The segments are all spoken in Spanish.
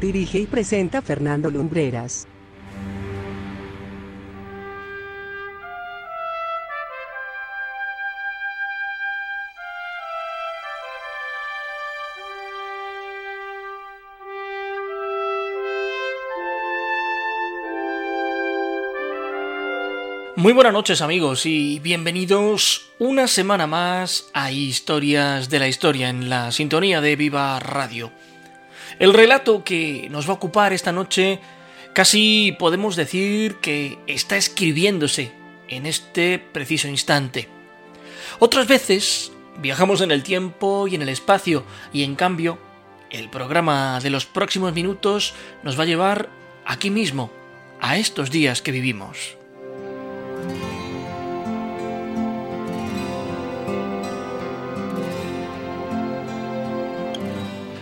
Dirige y presenta Fernando Lumbreras. Muy buenas noches amigos y bienvenidos una semana más a Historias de la Historia en la sintonía de Viva Radio. El relato que nos va a ocupar esta noche casi podemos decir que está escribiéndose en este preciso instante. Otras veces viajamos en el tiempo y en el espacio y en cambio el programa de los próximos minutos nos va a llevar aquí mismo, a estos días que vivimos.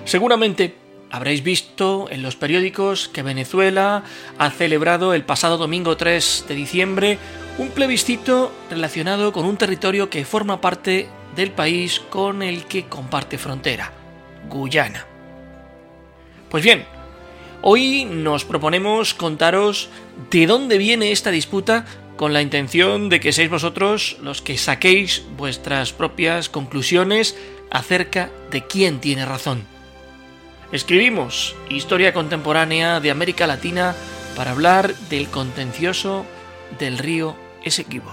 Seguramente habréis visto en los periódicos que Venezuela ha celebrado el pasado domingo 3 de diciembre un plebiscito relacionado con un territorio que forma parte del país con el que comparte frontera, Guyana. Pues bien, hoy nos proponemos contaros de dónde viene esta disputa con la intención de que seáis vosotros los que saquéis vuestras propias conclusiones acerca de quién tiene razón. Escribimos Historia Contemporánea de América Latina para hablar del contencioso del río Esequibo.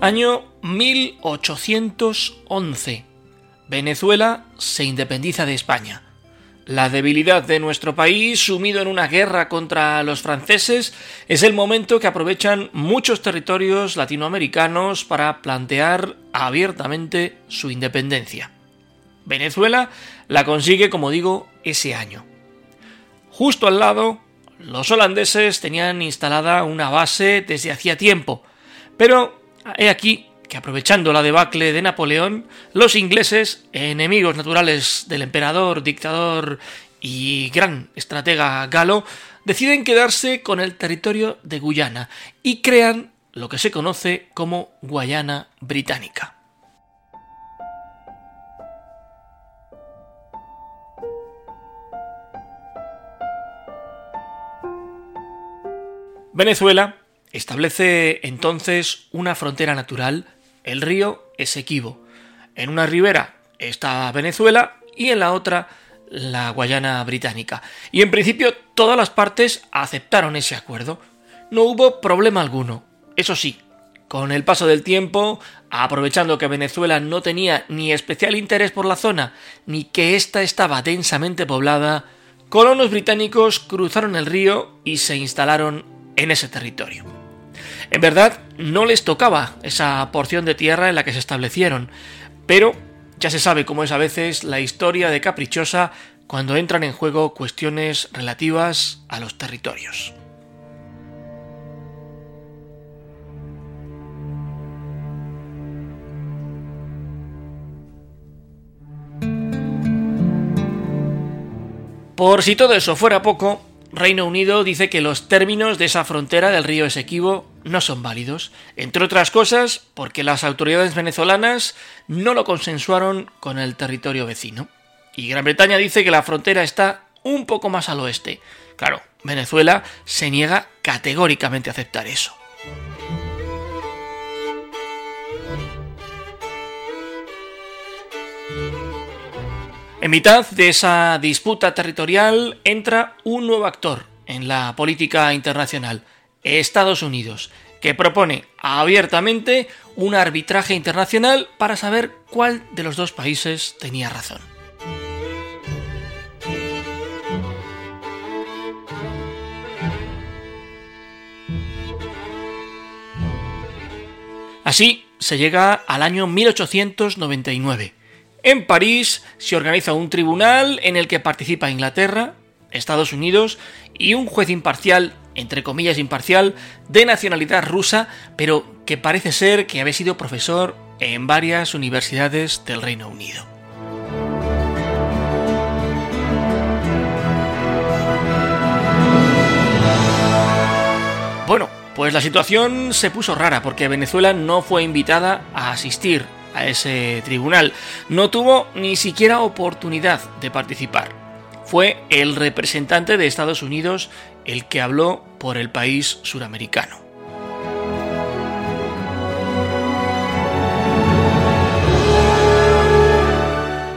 Año 1811. Venezuela se independiza de España. La debilidad de nuestro país, sumido en una guerra contra los franceses, es el momento que aprovechan muchos territorios latinoamericanos para plantear abiertamente su independencia. Venezuela la consigue, como digo, ese año. Justo al lado, los holandeses tenían instalada una base desde hacía tiempo, pero he aquí que aprovechando la debacle de Napoleón, los ingleses, enemigos naturales del emperador, dictador y gran estratega galo, deciden quedarse con el territorio de Guyana y crean lo que se conoce como Guayana Británica. Venezuela establece entonces una frontera natural el río Esequibo. En una ribera está Venezuela y en la otra la Guayana Británica. Y en principio todas las partes aceptaron ese acuerdo. No hubo problema alguno. Eso sí, con el paso del tiempo, aprovechando que Venezuela no tenía ni especial interés por la zona, ni que ésta estaba densamente poblada, colonos británicos cruzaron el río y se instalaron en ese territorio. En verdad, no les tocaba esa porción de tierra en la que se establecieron, pero ya se sabe cómo es a veces la historia de Caprichosa cuando entran en juego cuestiones relativas a los territorios. Por si todo eso fuera poco, Reino Unido dice que los términos de esa frontera del río Esequibo no son válidos, entre otras cosas porque las autoridades venezolanas no lo consensuaron con el territorio vecino. Y Gran Bretaña dice que la frontera está un poco más al oeste. Claro, Venezuela se niega categóricamente a aceptar eso. En mitad de esa disputa territorial entra un nuevo actor en la política internacional, Estados Unidos, que propone abiertamente un arbitraje internacional para saber cuál de los dos países tenía razón. Así se llega al año 1899. En París se organiza un tribunal en el que participa Inglaterra, Estados Unidos y un juez imparcial, entre comillas imparcial, de nacionalidad rusa, pero que parece ser que había sido profesor en varias universidades del Reino Unido. Bueno, pues la situación se puso rara porque Venezuela no fue invitada a asistir a ese tribunal, no tuvo ni siquiera oportunidad de participar. Fue el representante de Estados Unidos el que habló por el país suramericano.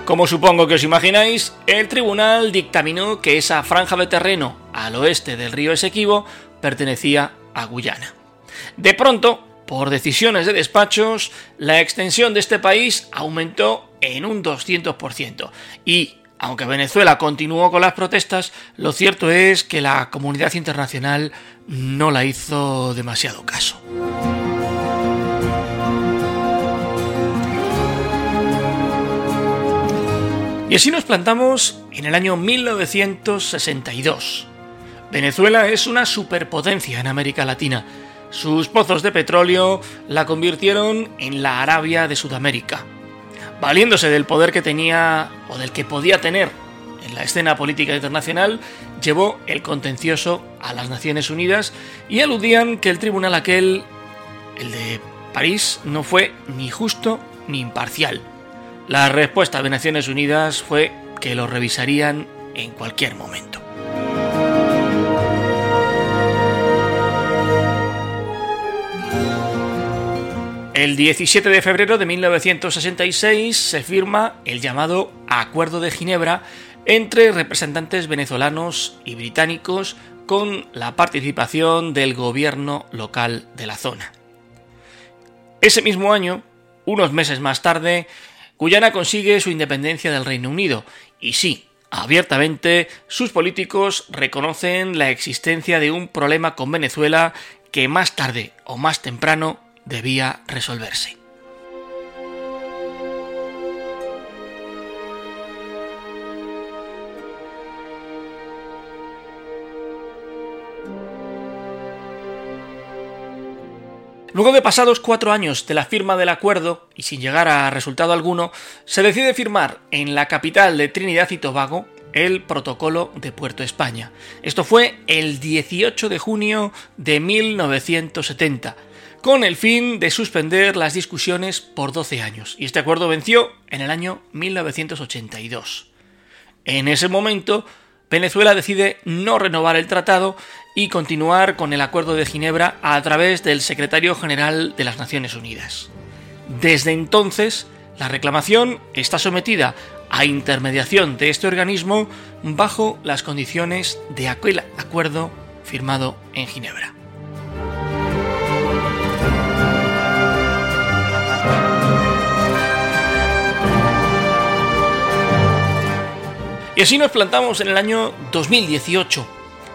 Como supongo que os imagináis, el tribunal dictaminó que esa franja de terreno al oeste del río Esequibo pertenecía a Guyana. De pronto, por decisiones de despachos, la extensión de este país aumentó en un 200%. Y, aunque Venezuela continuó con las protestas, lo cierto es que la comunidad internacional no la hizo demasiado caso. Y así nos plantamos en el año 1962. Venezuela es una superpotencia en América Latina. Sus pozos de petróleo la convirtieron en la Arabia de Sudamérica. Valiéndose del poder que tenía o del que podía tener en la escena política internacional, llevó el contencioso a las Naciones Unidas y aludían que el tribunal aquel, el de París, no fue ni justo ni imparcial. La respuesta de Naciones Unidas fue que lo revisarían en cualquier momento. El 17 de febrero de 1966 se firma el llamado Acuerdo de Ginebra entre representantes venezolanos y británicos con la participación del gobierno local de la zona. Ese mismo año, unos meses más tarde, Guyana consigue su independencia del Reino Unido y sí, abiertamente, sus políticos reconocen la existencia de un problema con Venezuela que más tarde o más temprano debía resolverse. Luego de pasados cuatro años de la firma del acuerdo, y sin llegar a resultado alguno, se decide firmar en la capital de Trinidad y Tobago el Protocolo de Puerto España. Esto fue el 18 de junio de 1970, con el fin de suspender las discusiones por 12 años, y este acuerdo venció en el año 1982. En ese momento, Venezuela decide no renovar el tratado y continuar con el Acuerdo de Ginebra a través del Secretario General de las Naciones Unidas. Desde entonces, la reclamación está sometida a intermediación de este organismo bajo las condiciones de aquel acuerdo firmado en Ginebra. Y así nos plantamos en el año 2018.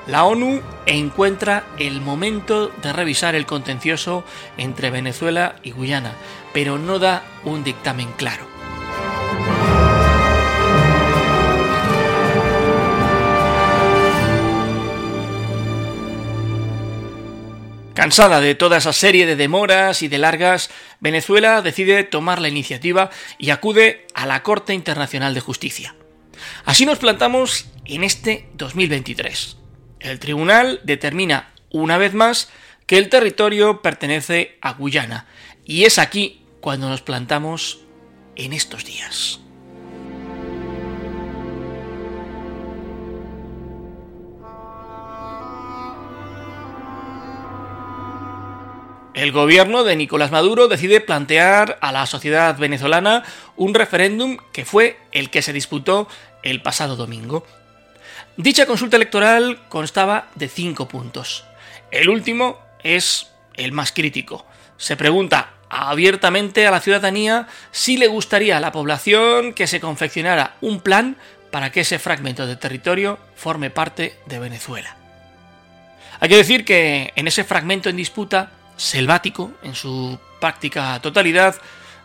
La ONU encuentra el momento de revisar el contencioso entre Venezuela y Guyana, pero no da un dictamen claro. Cansada de toda esa serie de demoras y de largas, Venezuela decide tomar la iniciativa y acude a la Corte Internacional de Justicia. Así nos plantamos en este 2023. El tribunal determina una vez más que el territorio pertenece a Guyana y es aquí cuando nos plantamos en estos días. El gobierno de Nicolás Maduro decide plantear a la sociedad venezolana un referéndum que fue el que se disputó el pasado domingo. Dicha consulta electoral constaba de cinco puntos. El último es el más crítico. Se pregunta abiertamente a la ciudadanía si le gustaría a la población que se confeccionara un plan para que ese fragmento de territorio forme parte de Venezuela. Hay que decir que en ese fragmento en disputa selvático en su práctica totalidad,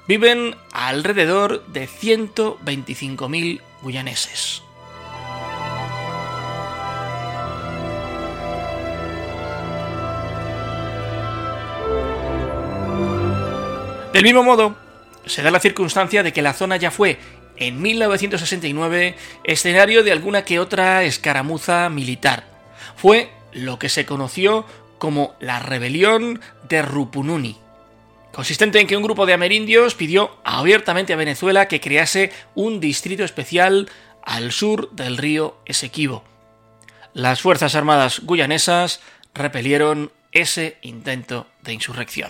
viven alrededor de 125.000 guyaneses. Del mismo modo, se da la circunstancia de que la zona ya fue, en 1969, escenario de alguna que otra escaramuza militar. Fue lo que se conoció como la rebelión de Rupununi, consistente en que un grupo de amerindios pidió abiertamente a Venezuela que crease un distrito especial al sur del río Esequibo. Las Fuerzas Armadas guyanesas repelieron ese intento de insurrección.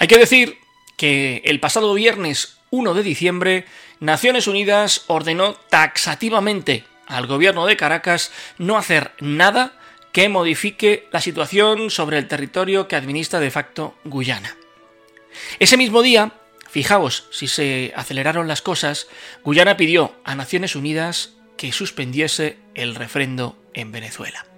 Hay que decir que el pasado viernes 1 de diciembre, Naciones Unidas ordenó taxativamente al gobierno de Caracas no hacer nada que modifique la situación sobre el territorio que administra de facto Guyana. Ese mismo día, fijaos si se aceleraron las cosas, Guyana pidió a Naciones Unidas que suspendiese el refrendo en Venezuela.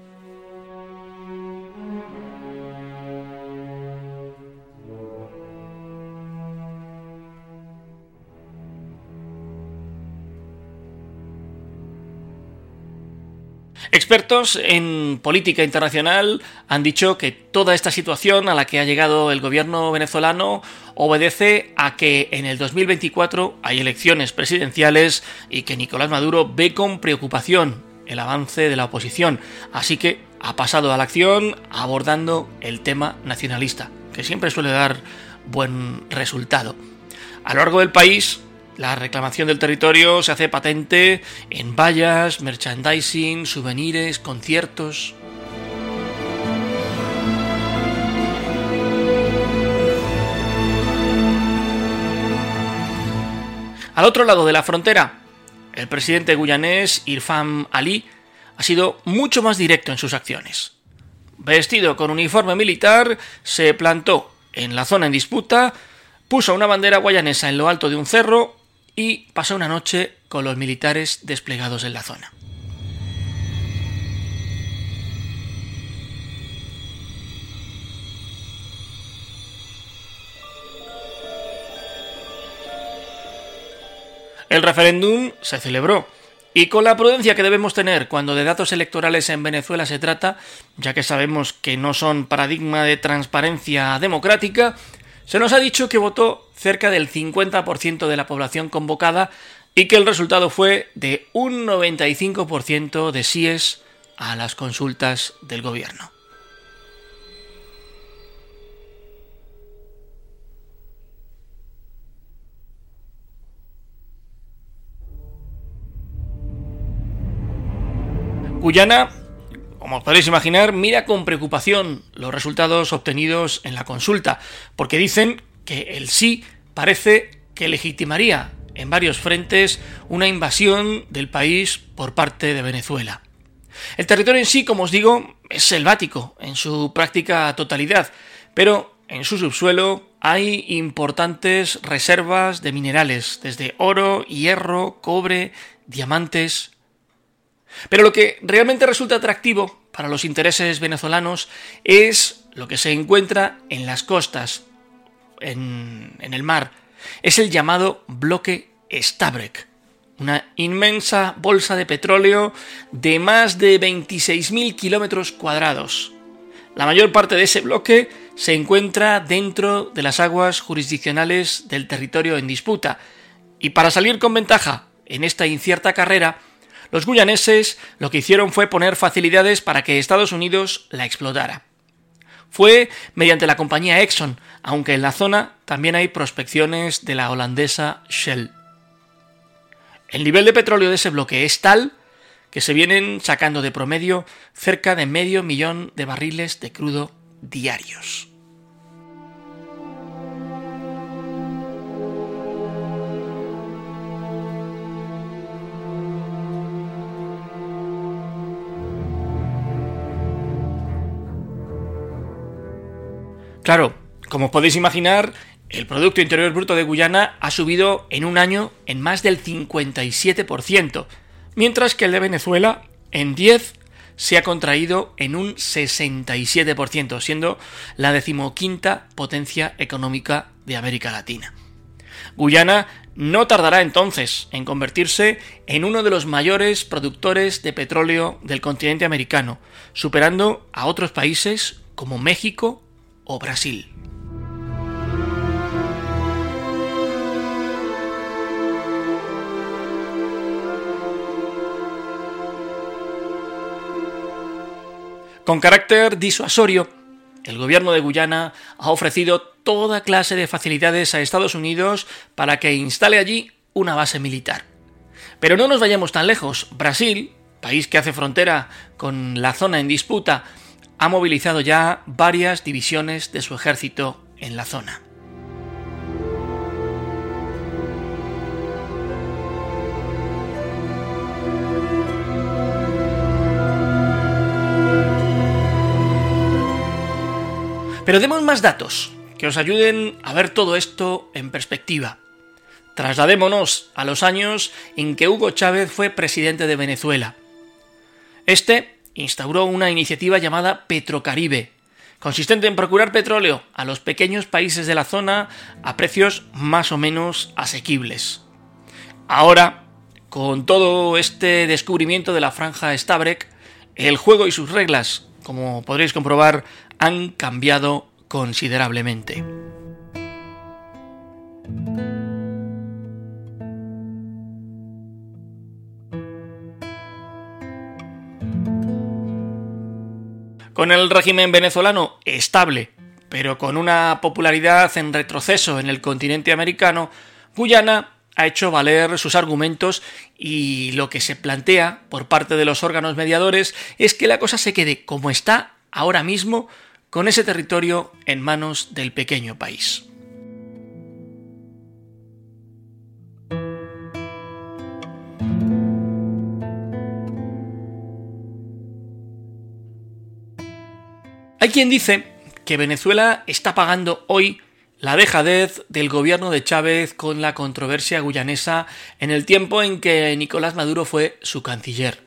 Expertos en política internacional han dicho que toda esta situación a la que ha llegado el gobierno venezolano obedece a que en el 2024 hay elecciones presidenciales y que Nicolás Maduro ve con preocupación el avance de la oposición, así que ha pasado a la acción abordando el tema nacionalista, que siempre suele dar buen resultado. A lo largo del país la reclamación del territorio se hace patente en vallas, merchandising, souvenirs, conciertos. Al otro lado de la frontera, el presidente guyanés Irfan Ali ha sido mucho más directo en sus acciones. Vestido con uniforme militar, se plantó en la zona en disputa, puso una bandera guayanesa en lo alto de un cerro y pasó una noche con los militares desplegados en la zona. El referéndum se celebró y con la prudencia que debemos tener cuando de datos electorales en Venezuela se trata, ya que sabemos que no son paradigma de transparencia democrática, se nos ha dicho que votó cerca del 50% de la población convocada y que el resultado fue de un 95% de síes a las consultas del gobierno. Como os podéis imaginar, mira con preocupación los resultados obtenidos en la consulta, porque dicen que el sí parece que legitimaría en varios frentes una invasión del país por parte de Venezuela. El territorio en sí, como os digo, es selvático en su práctica totalidad, pero en su subsuelo hay importantes reservas de minerales, desde oro, hierro, cobre, diamantes, pero lo que realmente resulta atractivo para los intereses venezolanos es lo que se encuentra en las costas, en, el mar. Es el llamado bloque Stabrek, una inmensa bolsa de petróleo de más de 26.000 kilómetros cuadrados. La mayor parte de ese bloque se encuentra dentro de las aguas jurisdiccionales del territorio en disputa, y para salir con ventaja en esta incierta carrera, los guyaneses lo que hicieron fue poner facilidades para que Estados Unidos la explotara. Fue mediante la compañía Exxon, aunque en la zona también hay prospecciones de la holandesa Shell. El nivel de petróleo de ese bloque es tal que se vienen sacando de promedio cerca de medio millón de barriles de crudo diarios. Claro, como podéis imaginar, el Producto Interior Bruto de Guyana ha subido en un año en más del 57%, mientras que el de Venezuela en 10 se ha contraído en un 67%, siendo la decimoquinta potencia económica de América Latina. Guyana no tardará entonces en convertirse en uno de los mayores productores de petróleo del continente americano, superando a otros países como México Brasil. Con carácter disuasorio, el gobierno de Guyana ha ofrecido toda clase de facilidades a Estados Unidos para que instale allí una base militar. Pero no nos vayamos tan lejos. Brasil, país que hace frontera con la zona en disputa, ha movilizado ya varias divisiones de su ejército en la zona. Pero demos más datos que os ayuden a ver todo esto en perspectiva. Trasladémonos a los años en que Hugo Chávez fue presidente de Venezuela. Este instauró una iniciativa llamada Petrocaribe, consistente en procurar petróleo a los pequeños países de la zona a precios más o menos asequibles. Ahora, con todo este descubrimiento de la franja Stabrek, el juego y sus reglas, como podréis comprobar, han cambiado considerablemente. Con el régimen venezolano estable, pero con una popularidad en retroceso en el continente americano, Guyana ha hecho valer sus argumentos y lo que se plantea por parte de los órganos mediadores es que la cosa se quede como está ahora mismo con ese territorio en manos del pequeño país. Quien dice que Venezuela está pagando hoy la dejadez del gobierno de Chávez con la controversia guyanesa en el tiempo en que Nicolás Maduro fue su canciller.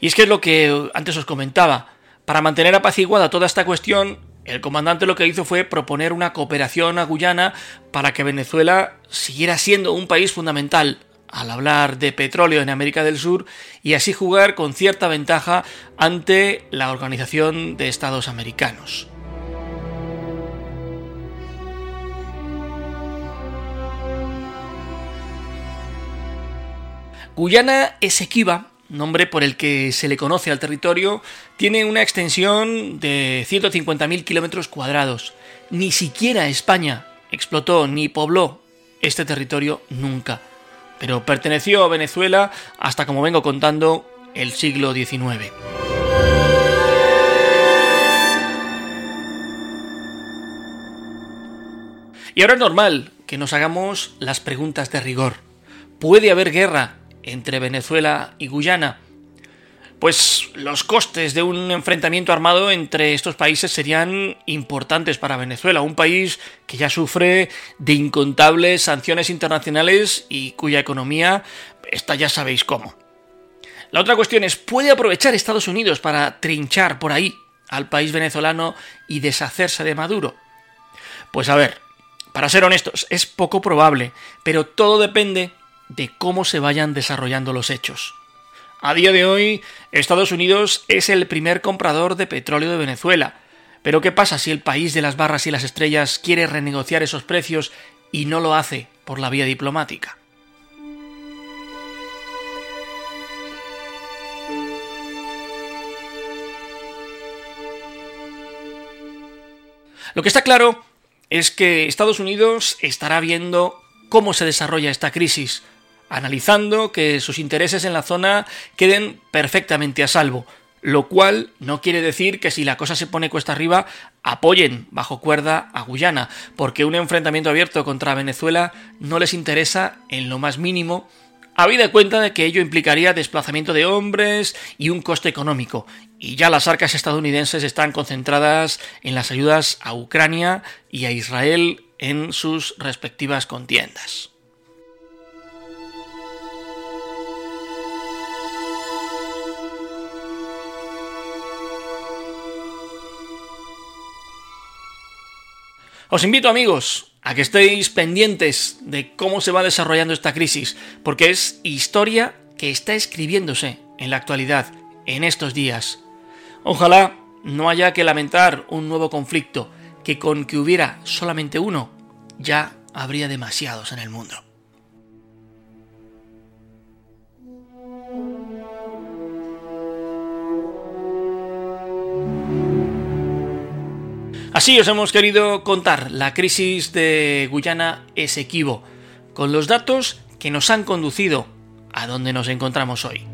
Y es que es lo que antes os comentaba, para mantener apaciguada toda esta cuestión, el comandante lo que hizo fue proponer una cooperación a Guyana para que Venezuela siguiera siendo un país fundamental al hablar de petróleo en América del Sur y así jugar con cierta ventaja ante la Organización de Estados Americanos. Guyana Esequiba nombre por el que se le conoce al territorio, tiene una extensión de 150.000 kilómetros cuadrados. Ni siquiera España explotó ni pobló este territorio nunca, pero perteneció a Venezuela hasta, como vengo contando, el siglo XIX. Y ahora es normal que nos hagamos las preguntas de rigor. ¿Puede haber guerra entre Venezuela y Guyana? Pues los costes de un enfrentamiento armado entre estos países serían importantes para Venezuela, un país que ya sufre de incontables sanciones internacionales y cuya economía está ya sabéis cómo. La otra cuestión es, ¿puede aprovechar Estados Unidos para trinchar por ahí al país venezolano y deshacerse de Maduro? Pues a ver, para ser honestos, es poco probable, pero todo depende de cómo se vayan desarrollando los hechos. A día de hoy, Estados Unidos es el primer comprador de petróleo de Venezuela. Pero ¿qué pasa si el país de las barras y las estrellas quiere renegociar esos precios y no lo hace por la vía diplomática? Lo que está claro es que Estados Unidos estará viendo cómo se desarrolla esta crisis, analizando que sus intereses en la zona queden perfectamente a salvo, lo cual no quiere decir que si la cosa se pone cuesta arriba apoyen bajo cuerda a Guyana, porque un enfrentamiento abierto contra Venezuela no les interesa en lo más mínimo, habida cuenta de que ello implicaría desplazamiento de hombres y un coste económico, y ya las arcas estadounidenses están concentradas en las ayudas a Ucrania y a Israel en sus respectivas contiendas. Os invito amigos a que estéis pendientes de cómo se va desarrollando esta crisis, porque es historia que está escribiéndose en la actualidad, en estos días. Ojalá no haya que lamentar un nuevo conflicto, que con que hubiera solamente uno, ya habría demasiados en el mundo. Así os hemos querido contar la crisis de Guyana Esequibo, con los datos que nos han conducido a donde nos encontramos hoy.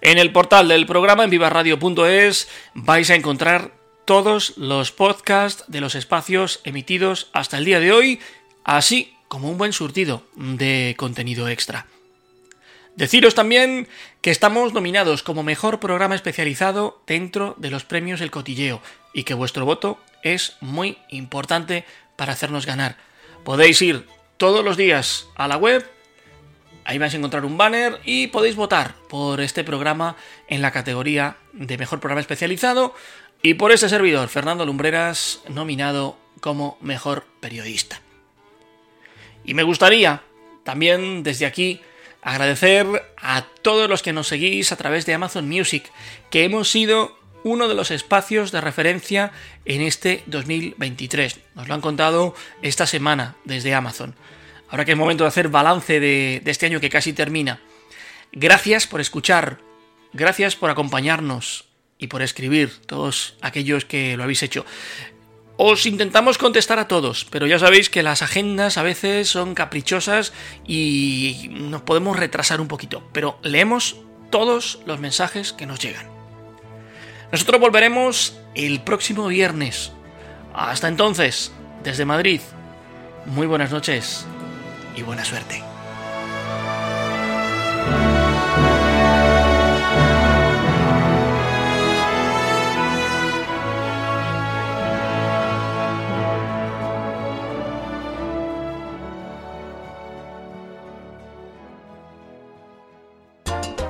En el portal del programa en vivaradio.es vais a encontrar todos los podcasts de los espacios emitidos hasta el día de hoy, así como un buen surtido de contenido extra. Deciros también que estamos nominados como mejor programa especializado dentro de los premios El Cotilleo y que vuestro voto es muy importante para hacernos ganar. Podéis ir todos los días a la web, ahí vais a encontrar un banner y podéis votar por este programa en la categoría de mejor programa especializado y por ese servidor, Fernando Lumbreras, nominado como mejor periodista. Y me gustaría también desde aquí Agradecer a todos los que nos seguís a través de Amazon Music, que hemos sido uno de los espacios de referencia en este 2023. Nos lo han contado esta semana desde Amazon. Ahora que es momento de hacer balance de, de este año que casi termina. Gracias por escuchar, gracias por acompañarnos y por escribir, todos aquellos que lo habéis hecho. Os intentamos contestar a todos, pero ya sabéis que las agendas a veces son caprichosas y nos podemos retrasar un poquito, pero leemos todos los mensajes que nos llegan. Nosotros volveremos el próximo viernes. Hasta entonces, desde Madrid, muy buenas noches y buena suerte.